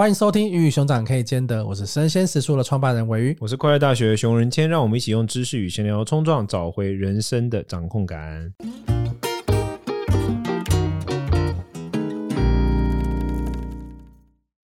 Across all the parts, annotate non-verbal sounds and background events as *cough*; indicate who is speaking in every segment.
Speaker 1: 欢迎收听《鱼与熊掌可以兼得》，我是生鲜食书的创办人韦鱼，
Speaker 2: 我是快乐大学熊仁谦，让我们一起用知识与闲聊冲撞，找回人生的掌控感。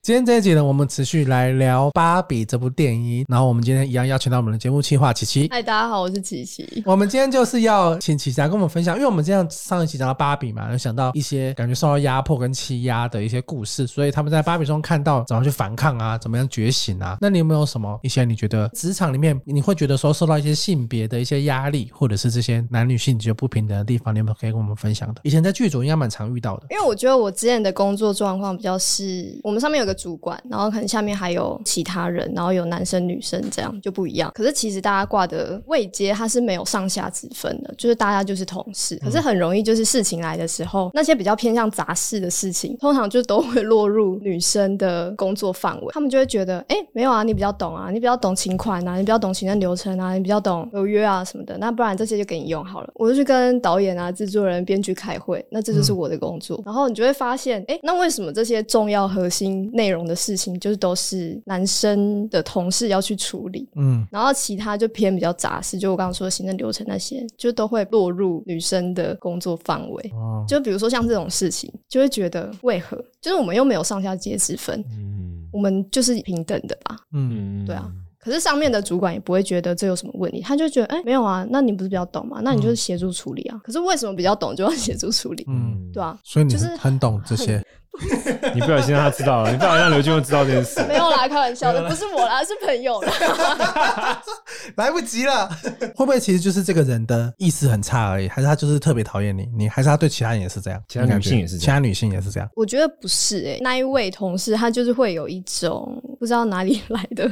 Speaker 1: 今天这一集呢，我们持续来聊《芭比》这部电影。然后我们今天一样邀请到我们的节目企划琪琪。
Speaker 3: 嗨，大家好，我是琪琪。
Speaker 1: 我们今天就是要请琪琪来跟我们分享，因为我们这样上一期讲到芭比嘛，有想到一些感觉受到压迫跟欺压的一些故事，所以他们在芭比中看到怎么去反抗啊，怎么样觉醒啊。那你有没有什么一些你觉得职场里面你会觉得说受到一些性别的一些压力，或者是这些男女性觉得不平等的地方，你有没有可以跟我们分享的？以前在剧组应该蛮常遇到的。
Speaker 3: 因为我觉得我之前的工作状况比较是，我们上面有个主管，然后可能下面还有其他人，然后有男生女生这样就不一样。可是其实大家挂的位阶它是没有上下之分的，就是大家就是同事。可是很容易就是事情来的时候，那些比较偏向杂事的事情，通常就都会落入女生的工作范围。他们就会觉得，哎，没有啊，你比较懂啊，你比较懂情款啊，你比较懂行政流程啊，你比较懂合约啊什么的。那不然这些就给你用好了。我就去跟导演啊、制作人、编剧开会，那这就是我的工作。然后你就会发现，哎，那为什么这些重要核心内容的事情，就是都是男生的同事要去处理，嗯，然后其他就偏比较杂事，就我刚刚说的行政流程那些，就都会落入女生的工作范围。哦，就比如说像这种事情，就会觉得为何？就是我们又没有上下阶之分，嗯，我们就是平等的吧，嗯，对啊。可是上面的主管也不会觉得这有什么问题，他就觉得，哎，没有啊，那你不是比较懂吗？那你就是协助处理啊。可是为什么比较懂就要协助处理？嗯，对啊，
Speaker 1: 所以你就是很懂这些。*laughs*
Speaker 2: 你不小心让他知道了，你不小心让刘俊又知道这件事。*laughs*
Speaker 3: 没有啦，开玩笑的，不是我啦，是朋友啦。*laughs*
Speaker 1: 来不及了，会不会其实就是这个人的意识很差而已？还是他就是特别讨厌你？你还是他对其他人也是这样？
Speaker 2: 其他女性也是这样？
Speaker 1: 其他女性也是这样？
Speaker 3: 我觉得不是诶、欸，那一位同事他就是会有一种不知道哪里来的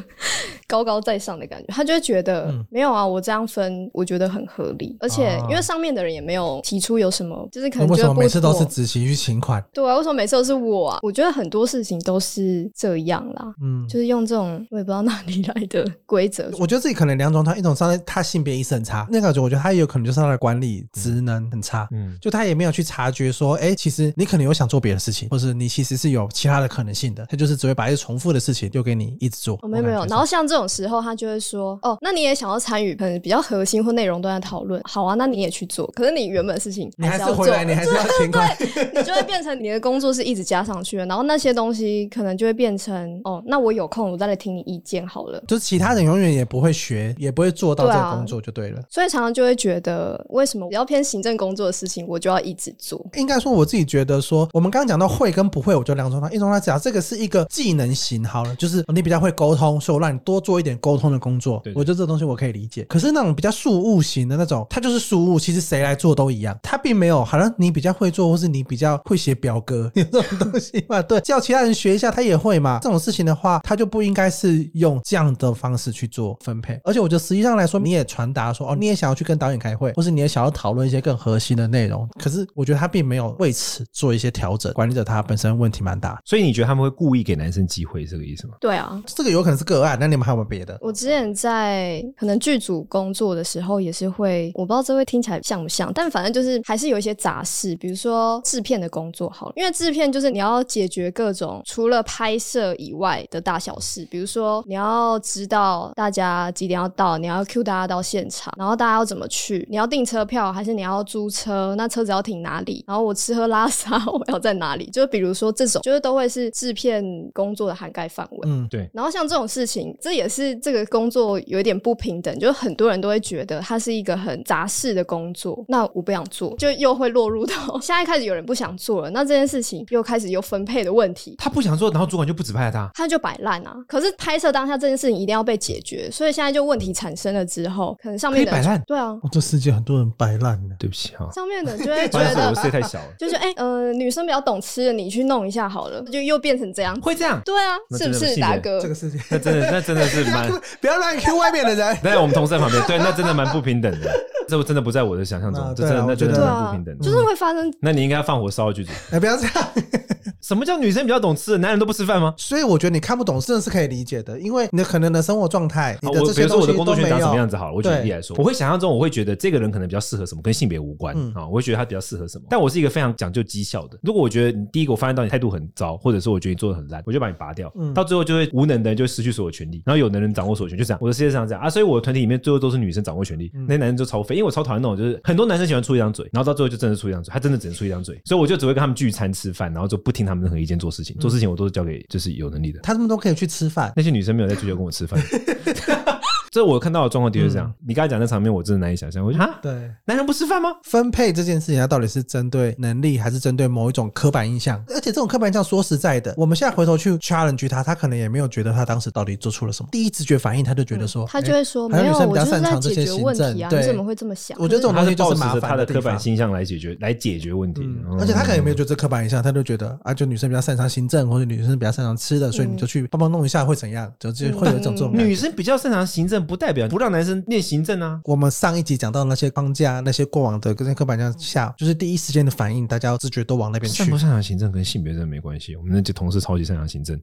Speaker 3: 高高在上的感觉，他就会觉得、嗯、没有啊，我这样分我觉得很合理，而且因为上面的人也没有提出有什么，就是可能觉得
Speaker 1: 为什么每次都是子琪去请款？
Speaker 3: 对啊，为什么每次都是？我啊，我觉得很多事情都是这样啦，嗯，就是用这种我也不知道哪里来的 *laughs* 规则。
Speaker 1: 我觉得自己可能两种，他一种上他性别意识很差，那个我觉得他也有可能就是他的管理职能很差，嗯，就他也没有去察觉说，哎，其实你可能有想做别的事情，或是你其实是有其他的可能性的，他就是只会把一些重复的事情丢给你一直做。
Speaker 3: 哦，没有没有，然后像这种时候，他就会说，哦，那你也想要参与，可能比较核心或内容都在讨论，好啊，那你也去做。可是你原本的事情还是要做，
Speaker 1: 你还是回来，你还是要勤快，
Speaker 3: 对，你就会变成你的工作是一直加上去了。然后那些东西可能就会变成哦，那我有空我再来听你意见好了。
Speaker 1: 就是其他人永远也不会学，也不会做到这个工作就对了。
Speaker 3: 所以常常就会觉得，为什么比较偏行政工作的事情，我就要一直做？
Speaker 1: 应该说我自己觉得说，我们刚刚讲到会跟不会，我就两种。一种来讲，这个是一个技能型好了，就是你比较会沟通，所以我让你多做一点沟通的工作。我觉得这个东西我可以理解。可是那种比较事务型的那种，它就是事务，其实谁来做都一样，它并没有好像你比较会做，或是你比较会写表格有这种东西嘛？*laughs* 对，叫其他人。学一下，他也会嘛？这种事情的话，他就不应该是用这样的方式去做分配。而且，我觉得实际上来说，你也传达说，哦，你也想要去跟导演开会，或是你也想要讨论一些更核心的内容。可是，我觉得他并没有为此做一些调整。管理者他本身问题蛮大，
Speaker 2: 所以你觉得他们会故意给男生机会，这个意思吗？
Speaker 3: 对啊，
Speaker 1: 这个有可能是个案。那你们还有没有别的？
Speaker 3: 我之前在可能剧组工作的时候，也是会，我不知道这会听起来像不像，但反正就是还是有一些杂事，比如说制片的工作好了，因为制片就是你要解决各种除了拍。摄以外的大小事，比如说你要知道大家几点要到，你要 cue 大家到现场，然后大家要怎么去，你要订车票还是你要租车？那车子要停哪里？然后我吃喝拉撒我要在哪里？就比如说这种，就是都会是制片工作的涵盖范围。
Speaker 2: 嗯，对。然
Speaker 3: 后像这种事情，这也是这个工作有一点不平等，就是很多人都会觉得它是一个很杂事的工作，那我不想做，就又会落入到现在开始有人不想做了，那这件事情又开始有分配的问题。
Speaker 2: 他不想做，然后主管就。不指派他，
Speaker 3: 他就摆烂啊！可是拍摄当下这件事情一定要被解决，所以现在就问题产生了之后，可能上面的
Speaker 2: 摆烂，
Speaker 3: 对啊，
Speaker 1: 这世界很多人摆烂的，
Speaker 2: 对不起啊。
Speaker 3: 上面的就会觉得
Speaker 2: 太小了，
Speaker 3: 就是哎、欸、呃，女生比较懂吃的，你去弄一下好了，就又变成这样，
Speaker 2: 会这样？
Speaker 3: 对啊，是不是达哥？
Speaker 1: 这个世界，
Speaker 2: 那真的，那真的是是蛮 *laughs*
Speaker 1: 不要乱 Q 外面的人。*laughs*
Speaker 2: 在我们同事在旁边，对，那真的蛮不平等的。这真的不在我的想象中，这真的那真的蛮不平等的。
Speaker 3: 就是会发生。
Speaker 2: 那你应该要放火烧剧组。*laughs*
Speaker 1: 哎，不要这样。*laughs*
Speaker 2: 什么叫女生比较懂吃？男人都不吃饭吗？
Speaker 1: 所以我觉得你看不懂，真的是可以理解的，因为你的可能的生活状态，你的这些东西没有。比如说我的工作圈长
Speaker 2: 什么样子好了，我举例来说，我会想象中，我会觉得这个人可能比较适合什么，跟性别无关啊，我会觉得他比较适合什么。但我是一个非常讲究绩效的，如果我觉得你第一个我发现到你态度很糟，或者是我觉得你做的很烂，我就把你拔掉，到最后就会无能的人就会失去所有权利，然后有能人掌握所有权，就这样。我的世界上这样啊，所以我的团体里面最后都是女生掌握权利，那些男生就超废，因为我超讨厌那种就是很多男生喜欢出一张嘴，然后到最后就真的出一张嘴，他真的只能出一张嘴，所以我就只会跟他们聚餐吃饭，然后就不听他们任何意见做事情，做事情我都是交给就是有能力的，
Speaker 1: 他们都可以去吃饭，
Speaker 2: 那些女生没有在追求跟我吃饭。*laughs* 这我看到的状况的确是这样。嗯、你刚才讲那场面，我真的难以想象。我觉得啊，对，男人不吃饭吗？
Speaker 1: 分配这件事情，它到底是针对能力，还是针对某一种刻板印象？而且这种刻板印象，说实在的，我们现在回头去 challenge 他，他可能也没有觉得他当时到底做出了什么。第一直觉反应，他就觉得说，嗯、
Speaker 3: 他就会说，没有，我就是在解决问题啊。对，你怎么会这么想？
Speaker 1: 我觉得这种东西就是麻烦
Speaker 2: 他的刻板印象来解决，来解决问题。
Speaker 1: 嗯、而且他可能也没有觉得这刻板印象，他就觉得啊，就女生比较擅长行政，或者女生比较擅长吃的，所以你就去帮忙弄一下会怎样？就就会有一种这种、
Speaker 2: 嗯、女生比较擅长行政，不代表不让男生。练行政啊！
Speaker 1: 我们上一集讲到那些框架、那些过往的跟刻板印象下，就是第一时间的反应，大家要自觉都往那边去。
Speaker 2: 擅不擅长行政跟性别真的没关系。我们那些同事超级擅长行政，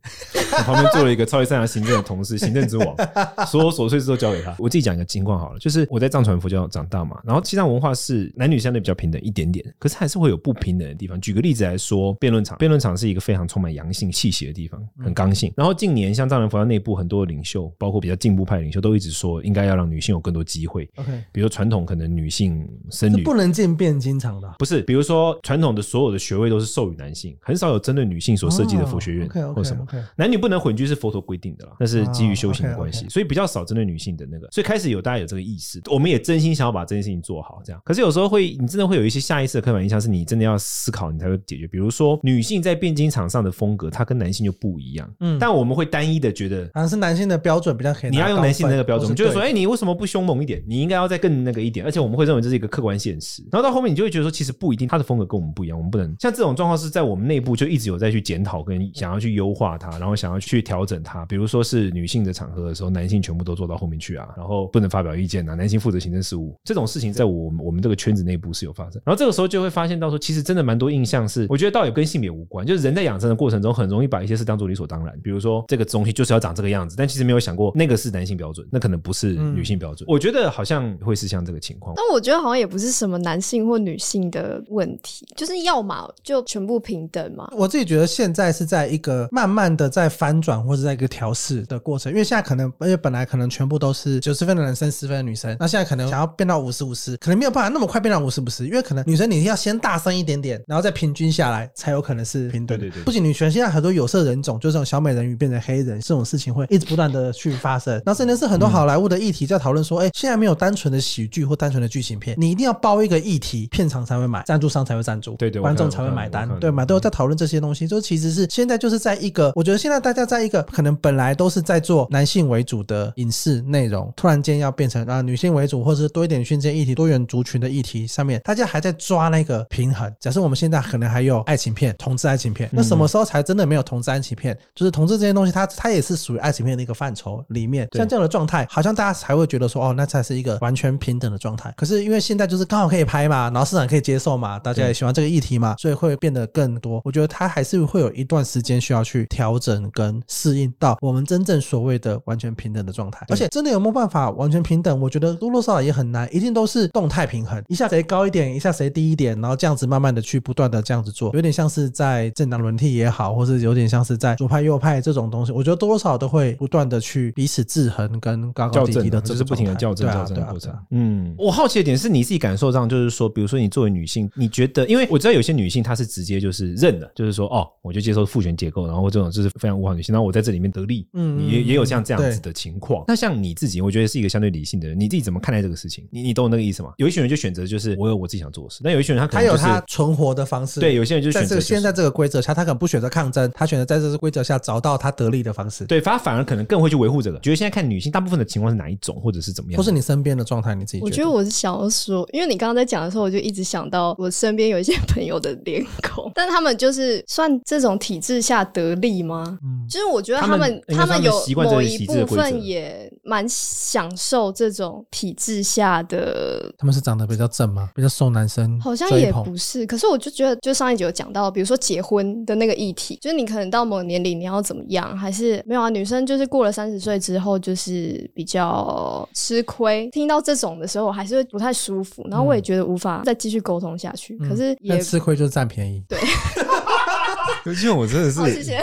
Speaker 2: 我旁边坐了一个超级擅长行政的同事，行政之王，所有琐碎事都交给他。我自己讲一个情况好了，就是我在藏传佛教长大嘛，然后西藏文化是男女相对比较平等一点点，可是还是会有不平等的地方。举个例子来说，辩论场，辩论场是一个非常充满阳性气息的地方，很刚性。然后近年像藏传佛教内部很多的领袖，包括比较进步派的领袖，都一直说应该要让女性有更多机会。，OK，比如传统可能女性僧女
Speaker 1: 不能进辩经场的，
Speaker 2: 不是，比如说传统的所有的学位都是授予男性，很少有针对女性所设计的佛学院或什么，男女不能混居是佛陀规定的啦，那是基于修行的关系，所以比较少针对女性的那个，所以开始有大家有这个意识，我们也真心想要把这件事情做好，这样。可是有时候会，你真的会有一些下意识的刻板印象，是你真的要思考，你才会解决。比如说女性在辩经场上的风格，它跟男性就不一样，嗯，但我们会单一的觉得，
Speaker 1: 好像是男性的标准比较黑，
Speaker 2: 你要用男性的那个标准，就是说，哎，你为什么不凶猛一点？你应该要再更。那个一点，而且我们会认为这是一个客观现实。然后到后面，你就会觉得说，其实不一定，他的风格跟我们不一样。我们不能像这种状况是在我们内部就一直有在去检讨，跟想要去优化它，然后想要去调整它。比如说是女性的场合的时候，男性全部都坐到后面去啊，然后不能发表意见啊，男性负责行政事务。这种事情在我们我们这个圈子内部是有发生。然后这个时候就会发现到说，其实真的蛮多印象是，我觉得倒也跟性别无关，就是人在养生的过程中，很容易把一些事当做理所当然。比如说这个东西就是要长这个样子，但其实没有想过那个是男性标准，那可能不是女性标准。我觉得好像会是像这个情况。
Speaker 3: 但我觉得好像也不是什么男性或女性的问题，就是要么就全部平等嘛。
Speaker 1: 我自己觉得现在是在一个慢慢的在翻转或者在一个调试的过程，因为现在可能，因为本来可能全部都是九十分的男生，十分的女生，那现在可能想要变到五十五十，可能没有办法那么快变到五十五十，因为可能女生你要先大声一点点，然后再平均下来，才有可能是平等。对对对。不仅女权，现在很多有色人种，就这种小美人鱼变成黑人这种事情会一直不断的去发生。然后甚至是很多好莱坞的议题在讨论说，哎、欸，现在没有单纯的喜剧或单纯的剧情片，你一定要包一个议题，片场才会买，赞助商才会赞助，对对，观众才会买单，对嘛？都有在讨论这些东西，就其实是现在就是在一个，我觉得现在大家在一个可能本来都是在做男性为主的影视内容，突然间要变成啊女性为主，或者是多一点训练议题、多元族群的议题上面，大家还在抓那个平衡。假设我们现在可能还有爱情片、同志爱情片，那什么时候才真的没有同志爱情片？就是同志这些东西，它它也是属于爱情片的一个范畴里面。像这样的状态，好像大家才会觉得说，哦，那才是一个完全平等的状态。可是因为现在就是刚好可以。拍嘛，然后市场可以接受嘛，大家也喜欢这个议题嘛，所以会变得更多。我觉得它还是会有一段时间需要去调整跟适应到我们真正所谓的完全平等的状态。而且真的有没有办法完全平等？我觉得多多少少也很难，一定都是动态平衡，一下谁高一点，一下谁低一点，然后这样子慢慢的去不断的这样子做，有点像是在政党轮替也好，或是有点像是在左派右派这种东西，我觉得多多少少都会不断的去彼此制衡跟高高低低的，这是不停的校正校正的过程。嗯，我好奇的点是你自己感受上。就是说，比如说你作为女性，你觉得，因为我知道有些女性她是直接就是认的，就是说，哦，我就接受父权结构，然后这种就是非常物化女性，然后我在这里面得利，嗯，也也有像这样子的情况。那像你自己，我觉得是一个相对理性的人，你自己怎么看待这个事情？你你懂我那个意思吗？有一群人就选择就是我有我自己想做的事，那有一群人他可能、就是、他有他存活的方式，对，有些人就选择、就是、现在这个规则下，他可能不选择抗争，他选择在这个规则下找到他得利的方式，对，他反而可能更会去维护这个。觉得现在看女性大部分的情况是哪一种，或者是怎么样，或是你身边的状态，你自己？我觉得我是想要说，因为你刚刚在讲的时候，我就一直。想到我身边有一些朋友的脸孔，但他们就是算这种体制下得利吗？
Speaker 3: 嗯，就是我觉得他们他们有某一部分也蛮享受这种体制下的。
Speaker 1: 他们是长得比较正吗？比较受男生？
Speaker 3: 好像也不是。可是我就觉得，就上一集有讲到，比如说结婚的那个议题，就是你可能到某个年龄你要怎么样，还是没有啊？女生就是过了三十岁之后，就是比较吃亏。听到这种的时候，我还是会不太舒服，然后我也觉得无法再继续沟通下去。嗯、可是也
Speaker 1: 吃亏就是占便宜。
Speaker 3: 对。*laughs*
Speaker 2: 尤其我真的是，谢谢，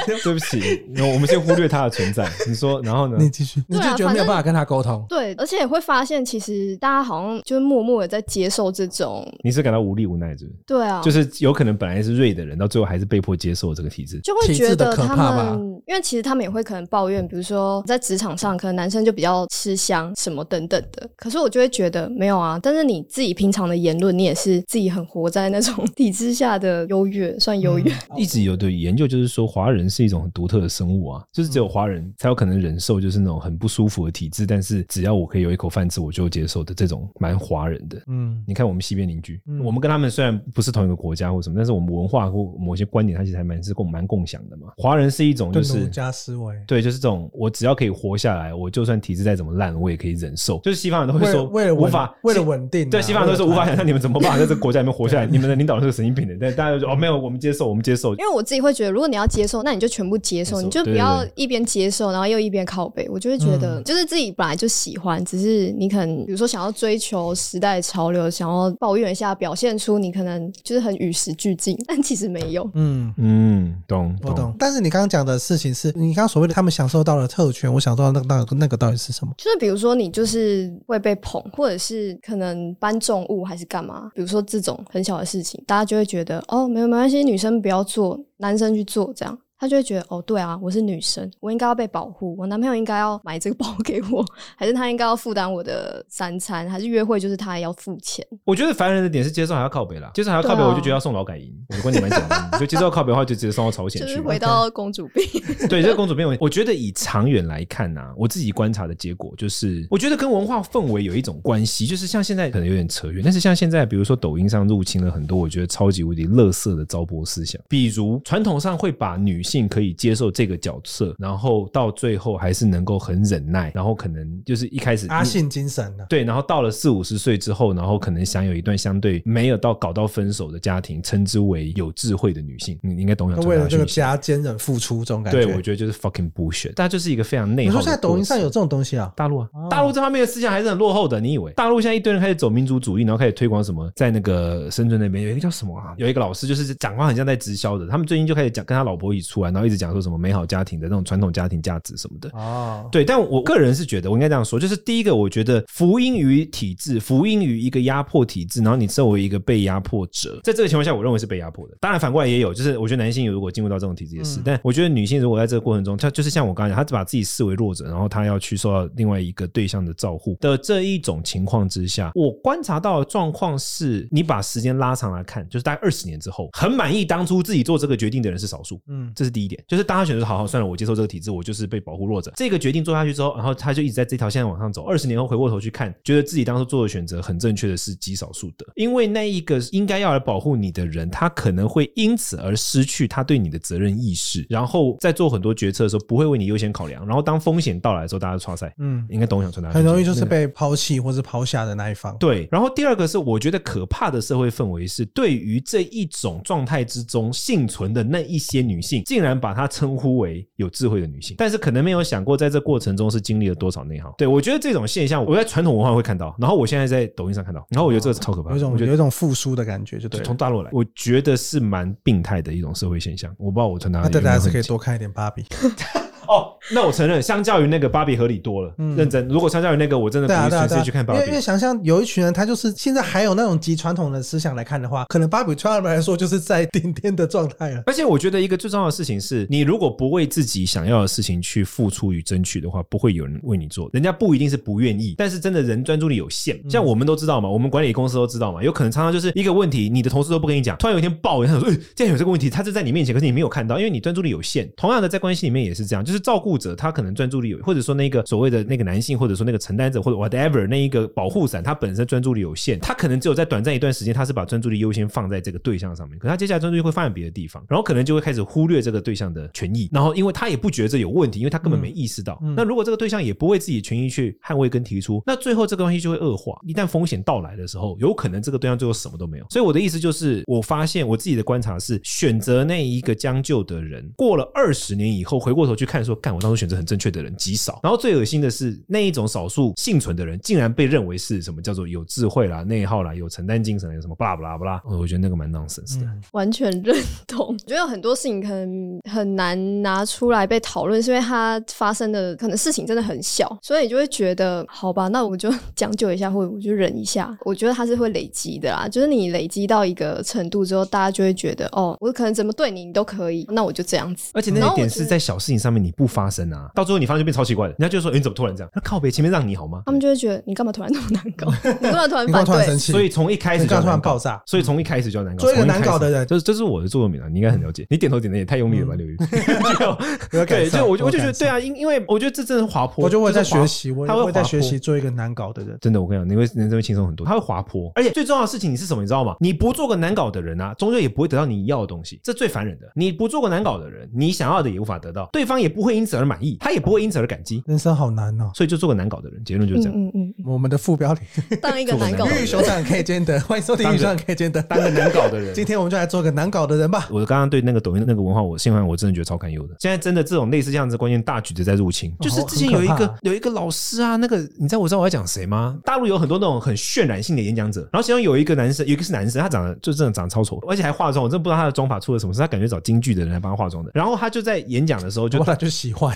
Speaker 2: *laughs* 对不起，*laughs* 我们先忽略他的存在。你说，*laughs* 然后呢？
Speaker 1: 你继续，你就觉得没有办法跟他沟通。
Speaker 3: 对，而且也会发现，其实大家好像就是默默的在接受这种。
Speaker 2: 你是感到无力无奈，是不是？
Speaker 3: 对啊，
Speaker 2: 就是有可能本来是锐的人，到最后还是被迫接受这个体制，
Speaker 3: 就会觉得他们，因为其实他们也会可能抱怨，比如说在职场上，可能男生就比较吃香什么等等的。可是我就会觉得没有啊，但是你自己平常的言论，你也是自己很活在那种体制下的优越，算优越。
Speaker 2: 一直有的研究就是说，华人是一种很独特的生物啊，就是只有华人才有可能忍受，就是那种很不舒服的体质，但是只要我可以有一口饭吃，我就接受的这种蛮华人的。嗯，你看我们西边邻居，嗯、我们跟他们虽然不是同一个国家或什么，但是我们文化或某些观点，它其实还蛮是共蛮共享的嘛。华人是一种就是
Speaker 1: 儒家思维，
Speaker 2: 对，就是这种我只要可以活下来，我就算体质再怎么烂，我也可以忍受。就是西方人都会说，
Speaker 1: 为了无法为了稳定、啊，
Speaker 2: 对，西方人都说无法想象你们怎么办 *laughs* 法在这个国家里面活下来，你们的领导人是个神经病的，但大家就说哦没有，我们接受，我们接受。
Speaker 3: 因为我自己会觉得，如果你要接受，那你就全部接受，你就不要一边接受，然后又一边靠背。我就会觉得，就是自己本来就喜欢，只是你可能比如说想要追求时代潮流，想要抱怨一下，表现出你可能就是很与时俱进，但其实没有。
Speaker 2: 嗯嗯，懂，
Speaker 1: 我懂。但是你刚刚讲的事情是你刚刚所谓的他们享受到了特权，我想知道那个那个那个到底是什么？
Speaker 3: 就是比如说你就是会被捧，或者是可能搬重物还是干嘛？比如说这种很小的事情，大家就会觉得哦，没有没关系，女生不要做，男生去做这样。他就会觉得哦，对啊，我是女生，我应该要被保护，我男朋友应该要买这个包给我，还是他应该要负担我的三餐，还是约会就是他要付钱？
Speaker 2: 我觉得烦人的点是接受还要靠北啦，接受还要靠北，我就觉得要送劳改营。我的观点蛮简单，就接受靠北的话，就直接送到朝鲜去。
Speaker 3: 就是回到公主病。
Speaker 2: 对，这个公主病，我觉得以长远来看呢、啊，我自己观察的结果就是，我觉得跟文化氛围有一种关系，就是像现在可能有点扯远，但是像现在，比如说抖音上入侵了很多我觉得超级无敌垃圾的糟粕思想，比如传统上会把女性可以接受。这个角色，然后到最后还是能够很忍耐，然后可能就是一开始
Speaker 1: 阿信精神的，
Speaker 2: 对，然后到了四五十岁之后，然后可能享有一段相对没有到搞到分手的家庭，称之为有智慧的女性，你应该懂我。
Speaker 1: 为了这个家坚忍付出，这种感觉，
Speaker 2: 对，我觉得就是 fucking bullshit，大家就是一个非常内耗。你说
Speaker 1: 现在抖音上有这种东西啊？大陆啊，
Speaker 2: 哦、大陆这方面的思想还是很落后的。你以为大陆现在一堆人开始走民族主义，然后开始推广什么？在那个深圳那边有一个叫什么啊？有一个老师就是讲话很像在直销的，他们最近就开始讲跟他老婆一起出来，然后一直讲说什么美好家庭的那种。传统家庭价值什么的。哦，对，但我个人是觉得，我应该这样说，就是第一个，我觉得福音于体制，福音于一个压迫体制，然后你作为一个被压迫者，在这个情况下，我认为是被压迫的。当然，反过来也有，就是我觉得男性如果进入到这种体制也是，嗯、但我觉得女性如果在这个过程中，她就是像我刚才讲，她只把自己视为弱者，然后她要去受到另外一个对象的照护的这一种情况之下，我观察到的状况是，你把时间拉长来看，就是大概二十年之后，很满意当初自己做这个决定的人是少数，嗯，这是第一点，就是大家选择好好算了，我接受。这个体制，我就是被保护弱者。这个决定做下去之后，然后他就一直在这条线往上走。二十年后回过头去看，觉得自己当初做的选择很正确的是极少数的，因为那一个应该要来保护你的人，他可能会因此而失去他对你的责任意识，然后在做很多决策的时候不会为你优先考量。然后当风险到来的时候，大家刷赛，嗯，应该懂我想传达。
Speaker 1: 很容易就是被抛弃或是抛下的那一方。
Speaker 2: 对。然后第二个是，我觉得可怕的社会氛围是，对于这一种状态之中幸存的那一些女性，竟然把她称呼为有智慧的女性，但是。可能没有想过，在这过程中是经历了多少内耗。对，我觉得这种现象，我在传统文化会看到，然后我现在在抖音上看到，然后我觉得这个超可怕，
Speaker 1: 有一种我觉得有一种复苏的感觉，就对。
Speaker 2: 从大陆来，我觉得是蛮病态的一种社会现象。我不知道我传达。
Speaker 1: 那大家还是可以多看一点芭比。*laughs*
Speaker 2: 哦，那我承认，相较于那个芭比合理多了。嗯，认真。如果相较于那个，我真的不会直接去看芭比。
Speaker 1: 因为想象有一群人，他就是现在还有那种极传统的思想来看的话，可能芭比对他们来说就是在 *laughs* 顶天的状态了。
Speaker 2: 而且我觉得一个最重要的事情是，你如果不为自己想要的事情去付出与争取的话，不会有人为你做。人家不一定是不愿意，但是真的人专注力有限。像我们都知道嘛，我们管理公司都知道嘛，有可能常常就是一个问题，你的同事都不跟你讲，突然有一天爆，他说：“哎，竟然有这个问题，他就在你面前，可是你没有看到，因为你专注力有限。”同样的，在关系里面也是这样，就是照顾者他可能专注力有，或者说那个所谓的那个男性，或者说那个承担者或者 whatever 那一个保护伞，他本身专注力有限，他可能只有在短暂一段时间，他是把专注力优先放在这个对象上面，可他接下来专注力会放在别的地方，然后可能就会开始忽略这个对象的权益，然后因为他也不觉得这有问题，因为他根本没意识到。那如果这个对象也不为自己的权益去捍卫跟提出，那最后这个东西就会恶化。一旦风险到来的时候，有可能这个对象最后什么都没有。所以我的意思就是，我发现我自己的观察是，选择那一个将就的人，过了二十年以后回过头去看说，干我当初选择很正确的人极少。然后最恶心的是，那一种少数幸存的人，竟然被认为是什么叫做有智慧啦、内耗啦、有承担精神有什么巴拉巴拉巴拉。我觉得那个蛮 nonsense 的。
Speaker 3: 完全认同。我觉得有很多事情可能很难拿出来被讨论，是因为它发生的可能事情真的很小，所以你就会觉得好吧，那我就 *laughs* 将就一下，或者我就忍一下。我觉得它是会累积的啦，就是你累积到一个程度之后，大家就会觉得哦，我可能怎么对你，你都可以，那我就这样子。
Speaker 2: 而且那一点是在小事情上面你不发生啊，到最后你发现就变超奇怪的，人家就说、欸、你怎么突然这样？那靠北前面让你好吗？
Speaker 3: 他们就会觉得你干嘛突然那么难搞？*laughs* 你干嘛突然反对？
Speaker 2: 所以从一开始就突然爆炸，所以从一开始就要难搞。做一个难搞的人，这这是我的座右铭啊，你应该很了解。你点头点的也太用力了吧，刘宇。*laughs* 对，就我就我就觉得对啊，因因为我觉得这真的滑坡。
Speaker 1: 我就会在学习，我会在学习做一个难搞的人。
Speaker 2: 真的，我跟你讲，你会人生会轻松很多。他会滑坡，而且最重要的事情你是什么？你知道吗？你不做个难搞的人啊，终究也不会得到你要的东西。这最烦人的。你不做个难搞的人，你想要的也无法得到，对方也不会因此而满意，他也不会因此而感激。
Speaker 1: 人生好难哦，
Speaker 2: 所以就做个难搞的人。结论就是这样。
Speaker 3: 嗯嗯。我
Speaker 1: 们的副标题
Speaker 3: 当一个 *laughs* 难搞。
Speaker 1: 鱼与熊掌可以兼得，欢迎收听可以兼得，
Speaker 2: 当个难搞的人。
Speaker 1: 今天我们就来做个难搞的人吧。
Speaker 2: 我刚刚对那个抖音的那个文化，我现在我真的觉得超堪忧的。现在真的这种类似这样子关键大举的在入侵，就是之前有一个有一个老师啊，那个你知道我知道我要讲谁吗？大陆有很多那种很渲染性的演讲者，然后其中有一个男生，有一个是男生，他长得就真的长得超丑，而且还化妆，我真的不知道他的妆法出了什么事，他感觉找京剧的人来帮他化妆的。然后他就在演讲的时候就，就他
Speaker 1: 就喜欢。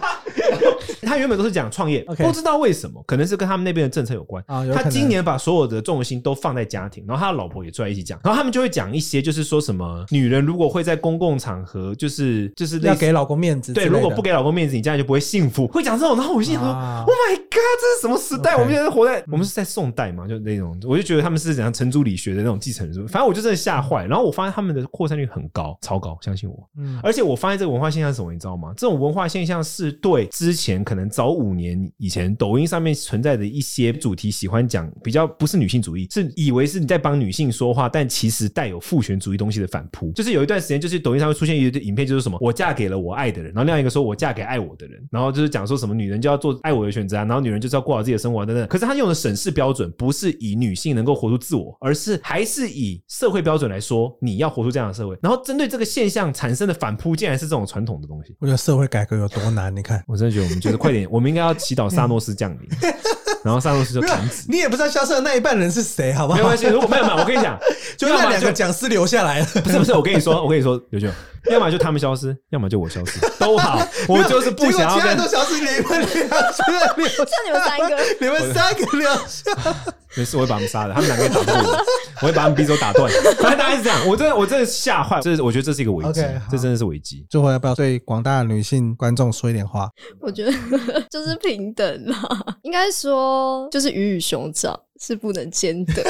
Speaker 2: 他原本都是讲创业，Okay. 不知道为什么，可能是跟他们那边的政策有关。Oh, 他今年把所有的重心都放在家庭，然后他的老婆也坐在一起讲，然后他们就会讲一些，就是说什么女人如果会在公共场合，就是就是
Speaker 1: 要给老公面子，
Speaker 2: 对，如果不给老公面子，你将来就不会幸福。会讲这种，然后我心想说，Oh my God，这是什么时代？Okay. 我们现在活在我们是在宋代嘛？就那种，我就觉得他们是怎样程朱理学的那种继承人，反正我就真的吓坏。然后我发现他们的扩散率很高，超高，相信我。嗯，而且我发现这个文化现象是什么，你知道吗？这种文化现象是对之前可能早五年。以前抖音上面存在的一些主题，喜欢讲比较不是女性主义，是以为是你在帮女性说话，但其实带有父权主义东西的反扑。就是有一段时间，就是抖音上会出现一个影片，就是什么我嫁给了我爱的人，然后另外一个说我嫁给爱我的人，然后就是讲说什么女人就要做爱我的选择啊，然后女人就是要过好自己的生活等等。可是他用的审视标准不是以女性能够活出自我，而是还是以社会标准来说你要活出这样的社会。然后针对这个现象产生的反扑，竟然是这种传统的东西。
Speaker 1: 我觉得社会改革有多难？你看，
Speaker 2: 我真的觉得我们觉得快点，我们应该要。祈祷萨诺斯降临，然后萨诺斯就弹指。
Speaker 1: 你也不知道消失的那一半人是谁，好不好？
Speaker 2: 没关系，如果没有嘛，我跟你讲，*laughs*
Speaker 1: 就那两个讲师留下来了。
Speaker 2: 不是不是，我跟你说，我跟你说，刘俊，要么就他们消失，要么就我消失，都好。我就是不想要跟都
Speaker 1: 消失，你们俩 *laughs* 就
Speaker 3: 你们三个，
Speaker 1: 你们三个留下。*laughs*
Speaker 2: 没事，我会把他们杀了，他们两个打不过我，我会把他们匕首打断。反正大概是这样，我真的，我真的吓坏。这是我觉得这是一个危机，okay, 这真的是危机。
Speaker 1: 最后要不要对广大的女性观众说一点话？
Speaker 3: 我觉得就是平等啦，应该说就是鱼与熊掌是不能兼得。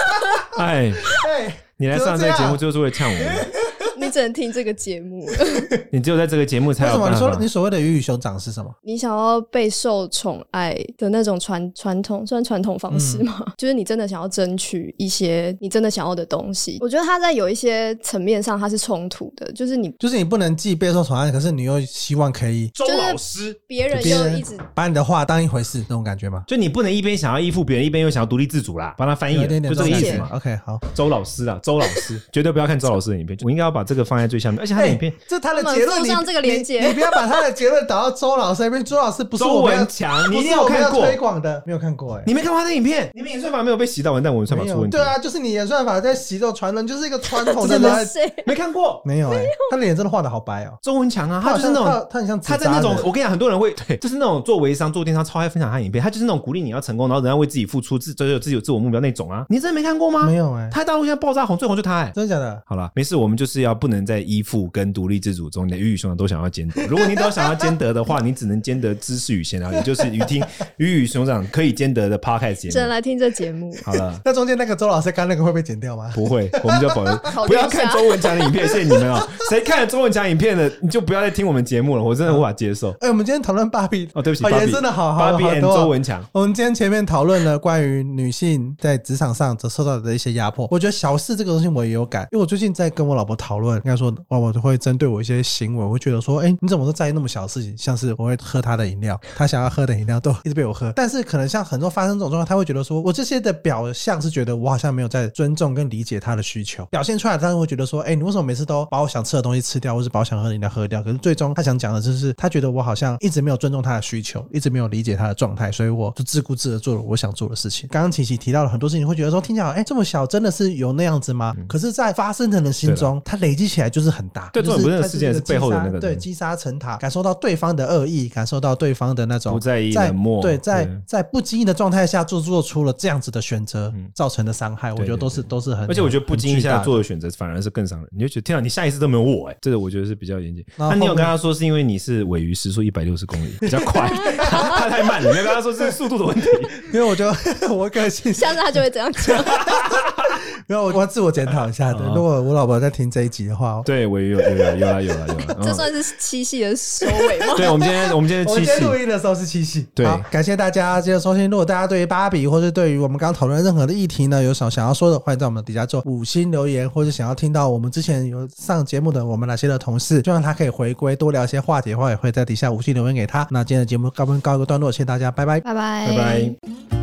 Speaker 3: *laughs*
Speaker 2: 哎哎，你来上这个节目就是为了呛我。
Speaker 3: 你只能听这个节目，*laughs*
Speaker 2: 你只有在这个节目才有。为什么？
Speaker 1: 你说你所谓的鱼与熊掌是什么？
Speaker 3: 你想要备受宠爱的那种传传统，算传统方式吗？嗯、*laughs* 就是你真的想要争取一些你真的想要的东西。我觉得他在有一些层面上他是冲突的，就是你
Speaker 1: 就是你不能既备受宠爱，可是你又希望可以
Speaker 2: 周老师，
Speaker 3: 别人又一直
Speaker 1: 把你的话当一回事，那种感觉吗？
Speaker 2: 就你不能一边想要依附别人，一边又想要独立自主啦。帮他翻译，就这个意思嘛。
Speaker 1: OK，好，
Speaker 2: 周老师啊，周老师，*laughs* 绝对不要看周老师的影片，我应该要把这个放在最下面，而且。他的影片，
Speaker 1: 这他的结论，
Speaker 3: 上这个连接，
Speaker 1: 你不要把他的结论导到周老师那边。周老师不是我们
Speaker 2: 周文强，你一定有看过
Speaker 1: 推广的，没有看过哎，
Speaker 2: 你没看过他的影片？你们演算法没有被洗到，完蛋，我们算法出问题。
Speaker 1: 对啊，就是你演算法在洗这种传人，就是一个传统的 *laughs* 人。
Speaker 2: 没看过？
Speaker 1: 没有哎，他的脸真的画的好白哦。
Speaker 2: 周文强啊，他就是那种，
Speaker 1: 他很像
Speaker 2: 他在那种，我跟你讲，很多人会对，就是那种做微商、做电商超爱分享他影片，他就是那种鼓励你要成功，然后人家为自己付出，自追求自己有自我目标那种啊。你真的没看过吗？
Speaker 1: 没有哎，
Speaker 2: 他大陆现在爆炸红，最红就他哎，
Speaker 1: 真的假的？
Speaker 2: 好了，没事，我们就是要不能在依附跟独立自主中，你的鱼与熊掌都想要兼得。如果你都想要兼得的话，你只能兼得知识与闲聊，也就是鱼听鱼与熊掌可以兼得的 podcast 节目。
Speaker 3: 只能来听这节目。
Speaker 2: 好了，
Speaker 1: 那中间那个周老师刚那个会被剪掉吗？
Speaker 2: 不会，我们就保留。*laughs* 不要看周文强的影片，谢谢你们哦。谁看了周文强影片的，你就不要再听我们节目了。我真的无法接受。
Speaker 1: 哎，我们今天讨论芭比
Speaker 2: 哦，对不起，
Speaker 1: 也真的好好
Speaker 2: 芭比 and 周文强。
Speaker 1: 我们今天前面讨论了关于女性在职场上所受到的一些压迫，我觉得小事这个东西我也有感，因为我最近在跟我老婆讨论，应该说我老婆会针对我一些行为，我会觉得说，哎，你怎么都在意那么小的事情？像是我会喝他的饮料，他想要喝的饮料都一直被我喝，但是可能像很多发生这种状况，他会觉得说我这些的表象是觉得我好像没有在尊重跟理解他的需求，表现出来，他会觉得说，哎，你为什么每次都把我想吃的东西吃掉，或是把我想喝的饮料喝掉？可是最终他想讲的就是，他觉得我好像一直没有尊重他的需求，一直没有理解他的状态，所以我就自顾自的做了我想做的事情。刚刚琪琪提到了很多事情，会觉得说听起来，哎，这么小，真的是有那样子吗？可是，在发生的人心中，他累积起来就是很大。
Speaker 2: 对，
Speaker 1: 就是
Speaker 2: 不是事件是背后的那个
Speaker 1: 对积沙成塔，感受到对方的恶意，感受到对方的那种
Speaker 2: 不在意冷漠，
Speaker 1: 对，在在不经意的状态下做做出了这样子的选择，造成的伤害，我觉得都是都是很。
Speaker 2: 而且我觉得不经意下做的选择反而是更伤人。你就觉得天啊，你下一次都没有我哎，这个我觉得是比较严谨。那你有跟他说是因为你是尾鱼时速一百六十公里比较快，他太慢了，你没有跟他说是速度的问题。*laughs*
Speaker 1: 因为我觉得 *laughs* 我个性，
Speaker 3: 下次他就会这样讲。*laughs*
Speaker 1: 没有，我要自我检讨一下的。如果我老婆在听这一集的话，*laughs*
Speaker 2: 对，我也有有有有了有了有了。
Speaker 3: 这算是七夕的收尾吗？
Speaker 2: 对，我们今天我们今天七夕
Speaker 1: 录音的时候是七夕。
Speaker 2: 对，
Speaker 1: 感谢大家今天收听。如果大家对于芭比或是对于我们刚刚讨论任何的议题呢，有什么想要说的，欢迎在我们底下做五星留言，或者想要听到我们之前有上节目的我们哪些的同事，就让他可以回归多聊一些话题的话，也会在底下五星留言给他。那今天的节目告不告一个段落，谢谢大家，拜拜，
Speaker 3: 拜拜，
Speaker 2: 拜拜。